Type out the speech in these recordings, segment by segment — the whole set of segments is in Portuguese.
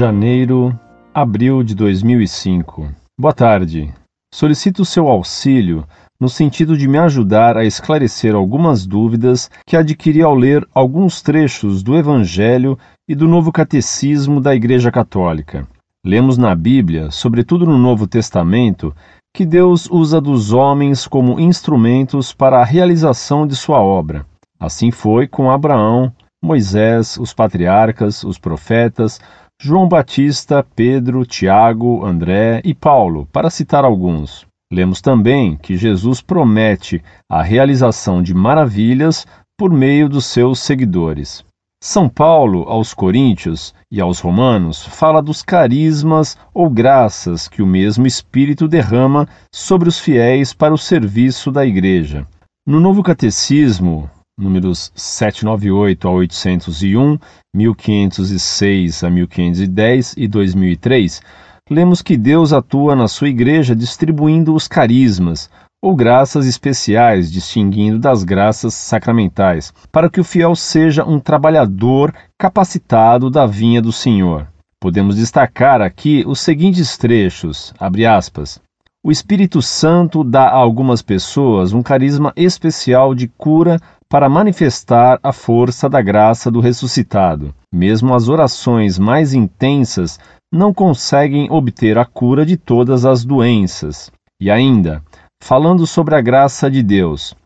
Janeiro, abril de 2005. Boa tarde. Solicito seu auxílio no sentido de me ajudar a esclarecer algumas dúvidas que adquiri ao ler alguns trechos do Evangelho e do Novo Catecismo da Igreja Católica. Lemos na Bíblia, sobretudo no Novo Testamento, que Deus usa dos homens como instrumentos para a realização de sua obra. Assim foi com Abraão, Moisés, os patriarcas, os profetas, João Batista, Pedro, Tiago, André e Paulo, para citar alguns. Lemos também que Jesus promete a realização de maravilhas por meio dos seus seguidores. São Paulo, aos Coríntios e aos Romanos, fala dos carismas ou graças que o mesmo Espírito derrama sobre os fiéis para o serviço da Igreja. No Novo Catecismo, números 798 a 801, 1506 a 1510 e 2003, lemos que Deus atua na sua igreja distribuindo os carismas, ou graças especiais, distinguindo das graças sacramentais, para que o fiel seja um trabalhador capacitado da vinha do Senhor. Podemos destacar aqui os seguintes trechos, aspas. O Espírito Santo dá a algumas pessoas um carisma especial de cura para manifestar a força da graça do ressuscitado. Mesmo as orações mais intensas não conseguem obter a cura de todas as doenças. E ainda, falando sobre a graça de Deus,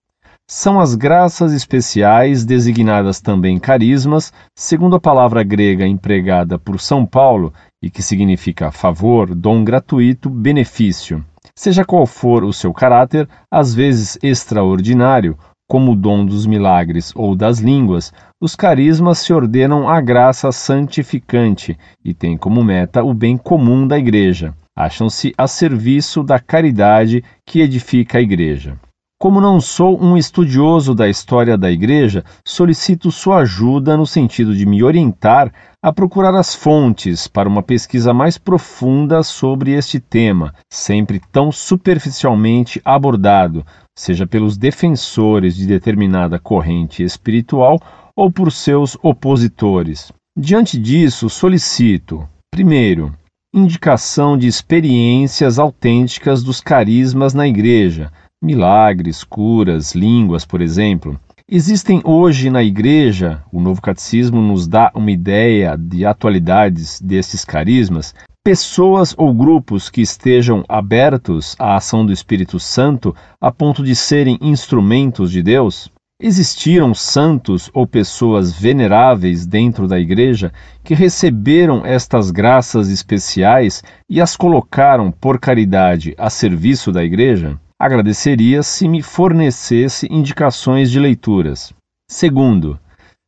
são as graças especiais, designadas também carismas, segundo a palavra grega empregada por São Paulo e que significa favor, dom gratuito, benefício. Seja qual for o seu caráter, às vezes extraordinário, como o dom dos milagres ou das línguas, os carismas se ordenam à graça santificante e têm como meta o bem comum da Igreja. Acham-se a serviço da caridade que edifica a Igreja. Como não sou um estudioso da história da Igreja, solicito sua ajuda no sentido de me orientar a procurar as fontes para uma pesquisa mais profunda sobre este tema, sempre tão superficialmente abordado, seja pelos defensores de determinada corrente espiritual ou por seus opositores. Diante disso, solicito, primeiro, indicação de experiências autênticas dos carismas na Igreja, milagres, curas, línguas, por exemplo. Existem hoje na Igreja, o Novo Catecismo nos dá uma ideia de atualidades desses carismas, pessoas ou grupos que estejam abertos à ação do Espírito Santo a ponto de serem instrumentos de Deus? Existiram santos ou pessoas veneráveis dentro da Igreja que receberam estas graças especiais e as colocaram por caridade a serviço da Igreja? Agradeceria se me fornecesse indicações de leituras. Segundo,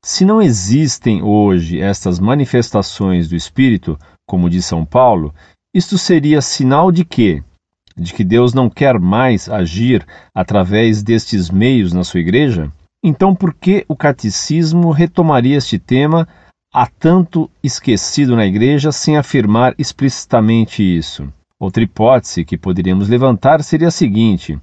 se não existem hoje estas manifestações do Espírito, como diz São Paulo, isto seria sinal de que? De que Deus não quer mais agir através destes meios na sua igreja? Então, por que o catecismo retomaria este tema, há tanto esquecido na igreja, sem afirmar explicitamente isso? Outra hipótese que poderíamos levantar seria a seguinte: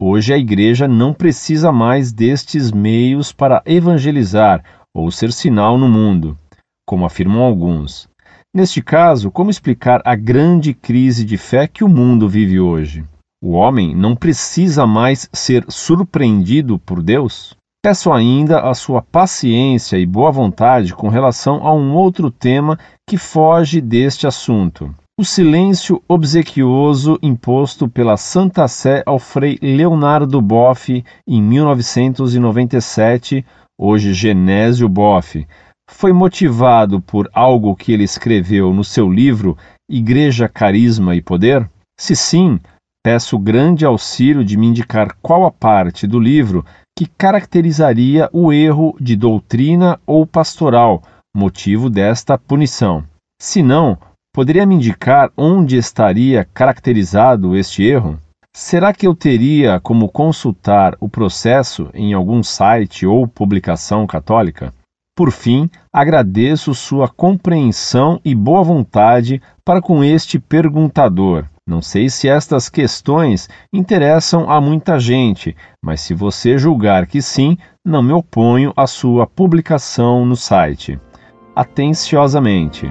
hoje a igreja não precisa mais destes meios para evangelizar ou ser sinal no mundo, como afirmam alguns. Neste caso, como explicar a grande crise de fé que o mundo vive hoje? O homem não precisa mais ser surpreendido por Deus? Peço ainda a sua paciência e boa vontade com relação a um outro tema que foge deste assunto. O silêncio obsequioso imposto pela Santa Sé ao Frei Leonardo Boff em 1997, hoje Genésio Boff, foi motivado por algo que ele escreveu no seu livro Igreja, Carisma e Poder? Se sim, peço grande auxílio de me indicar qual a parte do livro que caracterizaria o erro de doutrina ou pastoral, motivo desta punição. Se não, poderia me indicar onde estaria caracterizado este erro? Será que eu teria como consultar o processo em algum site ou publicação católica? Por fim, agradeço sua compreensão e boa vontade para com este perguntador. Não sei se estas questões interessam a muita gente, mas se você julgar que sim, não me oponho à sua publicação no site. Atenciosamente.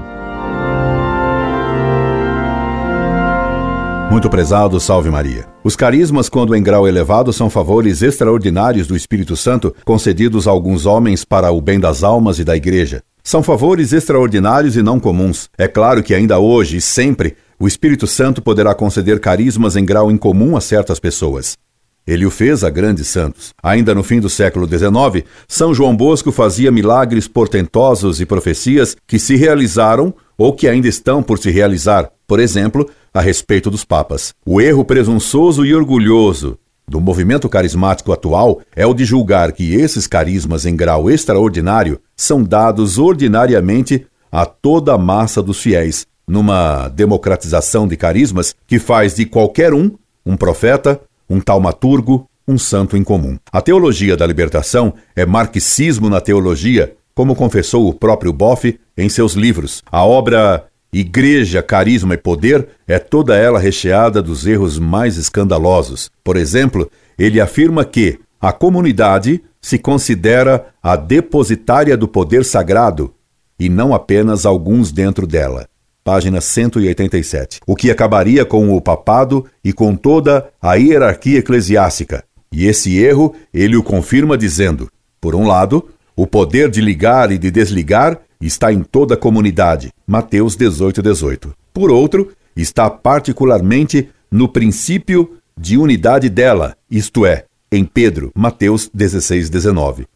Muito prezado, salve Maria. Os carismas, quando em grau elevado, são favores extraordinários do Espírito Santo concedidos a alguns homens para o bem das almas e da Igreja. São favores extraordinários e não comuns. É claro que ainda hoje e sempre o Espírito Santo poderá conceder carismas em grau incomum a certas pessoas. Ele o fez a grandes santos. Ainda no fim do século XIX, São João Bosco fazia milagres portentosos e profecias que se realizaram ou que ainda estão por se realizar. Por exemplo, a respeito dos papas. O erro presunçoso e orgulhoso do movimento carismático atual é o de julgar que esses carismas em grau extraordinário são dados ordinariamente a toda a massa dos fiéis, numa democratização de carismas que faz de qualquer um um profeta, um taumaturgo, um santo em comum. A teologia da libertação é marxismo na teologia, como confessou o próprio Boff em seus livros. A obra Igreja, carisma e poder é toda ela recheada dos erros mais escandalosos. Por exemplo, ele afirma que a comunidade se considera a depositária do poder sagrado e não apenas alguns dentro dela. Página 187. O que acabaria com o papado e com toda a hierarquia eclesiástica. E esse erro ele o confirma dizendo: por um lado, o poder de ligar e de desligar está em toda a comunidade. Mateus 18, 18. Por outro, está particularmente no princípio de unidade dela, isto é, em Pedro, Mateus 16, 19.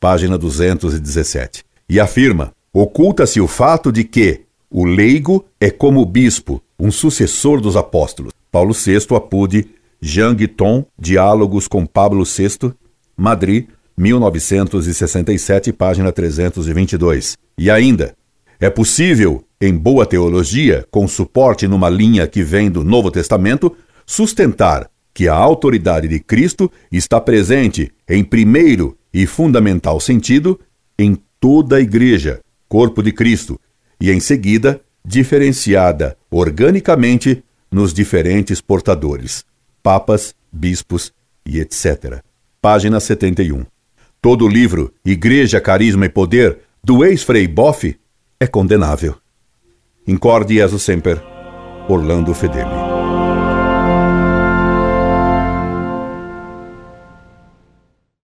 Página 217. E afirma: oculta-se o fato de que o leigo é como o bispo, um sucessor dos apóstolos. Paulo VI, Apude, Jean Guiton, Diálogos com Pablo VI, Madrid, 1967, página 322. E ainda, é possível, em boa teologia, com suporte numa linha que vem do Novo Testamento, sustentar que a autoridade de Cristo está presente, em primeiro e fundamental sentido, em toda a Igreja, corpo de Cristo, e em seguida, diferenciada organicamente nos diferentes portadores, papas, bispos e etc. Página 71. Todo o livro Igreja, Carisma e Poder do ex-frei Boff é condenável. Incorde Jesus Semper, Orlando Fedeli.